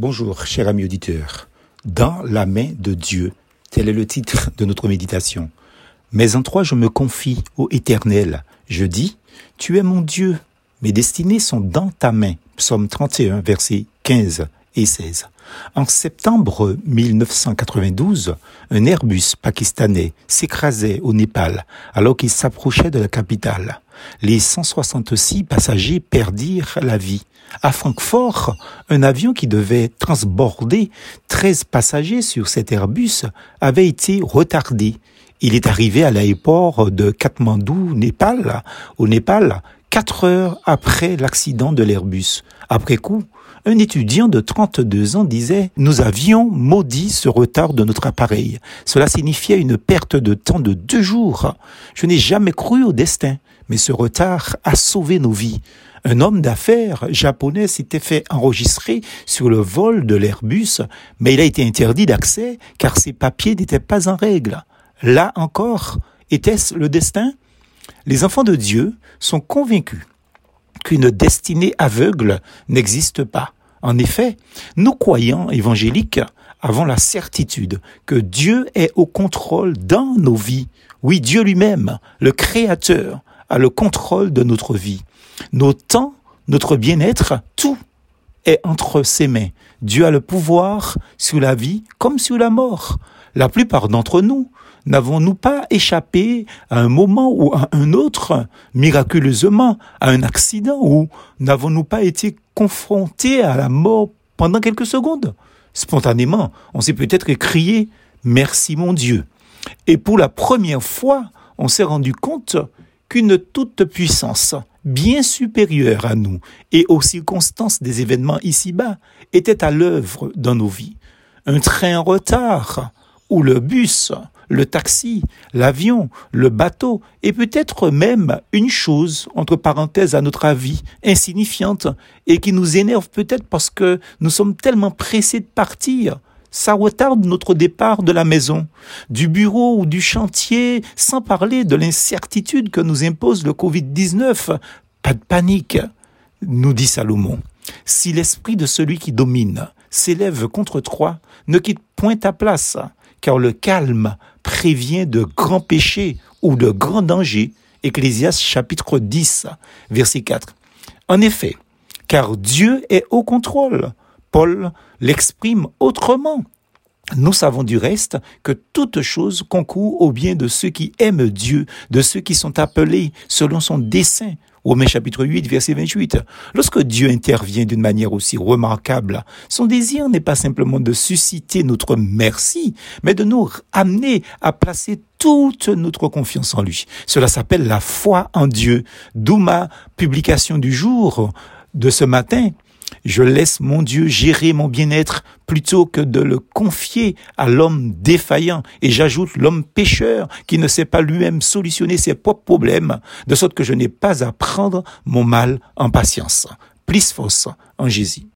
Bonjour, cher ami auditeur. Dans la main de Dieu, tel est le titre de notre méditation. Mais en toi je me confie, ô Éternel. Je dis, Tu es mon Dieu, mes destinées sont dans ta main. Psaume 31, versets 15 et 16. En septembre 1992, un Airbus pakistanais s'écrasait au Népal alors qu'il s'approchait de la capitale. Les 166 passagers perdirent la vie. À Francfort, un avion qui devait transborder 13 passagers sur cet Airbus avait été retardé. Il est arrivé à l'aéroport de Katmandou, Népal, au Népal, quatre heures après l'accident de l'Airbus. Après coup, un étudiant de 32 ans disait Nous avions maudit ce retard de notre appareil. Cela signifiait une perte de temps de deux jours. Je n'ai jamais cru au destin, mais ce retard a sauvé nos vies. Un homme d'affaires japonais s'était fait enregistrer sur le vol de l'Airbus, mais il a été interdit d'accès car ses papiers n'étaient pas en règle. Là encore, était-ce le destin? Les enfants de Dieu sont convaincus qu'une destinée aveugle n'existe pas. En effet, nous croyants évangéliques avons la certitude que Dieu est au contrôle dans nos vies. Oui, Dieu lui-même, le Créateur, a le contrôle de notre vie. Nos temps, notre bien-être, tout est entre ses mains. Dieu a le pouvoir sur la vie comme sur la mort. La plupart d'entre nous n'avons-nous pas échappé à un moment ou à un autre, miraculeusement, à un accident, ou n'avons-nous pas été confrontés à la mort pendant quelques secondes? Spontanément, on s'est peut-être crié Merci mon Dieu. Et pour la première fois, on s'est rendu compte qu'une toute-puissance bien supérieure à nous et aux circonstances des événements ici-bas était à l'œuvre dans nos vies. Un train en retard, ou le bus, le taxi, l'avion, le bateau, et peut-être même une chose, entre parenthèses à notre avis, insignifiante, et qui nous énerve peut-être parce que nous sommes tellement pressés de partir. Ça retarde notre départ de la maison, du bureau ou du chantier, sans parler de l'incertitude que nous impose le Covid-19. Pas de panique, nous dit Salomon. Si l'esprit de celui qui domine s'élève contre toi, ne quitte point ta place, car le calme prévient de grands péchés ou de grands dangers. Ecclésiaste chapitre 10, verset 4. En effet, car Dieu est au contrôle. Paul l'exprime autrement. Nous savons du reste que toute chose concourt au bien de ceux qui aiment Dieu, de ceux qui sont appelés selon son dessein. Romains chapitre 8, verset 28. Lorsque Dieu intervient d'une manière aussi remarquable, son désir n'est pas simplement de susciter notre merci, mais de nous amener à placer toute notre confiance en lui. Cela s'appelle la foi en Dieu. D'où ma publication du jour de ce matin je laisse mon Dieu gérer mon bien-être plutôt que de le confier à l'homme défaillant. Et j'ajoute l'homme pécheur qui ne sait pas lui-même solutionner ses propres problèmes, de sorte que je n'ai pas à prendre mon mal en patience. Plus force en Jésus.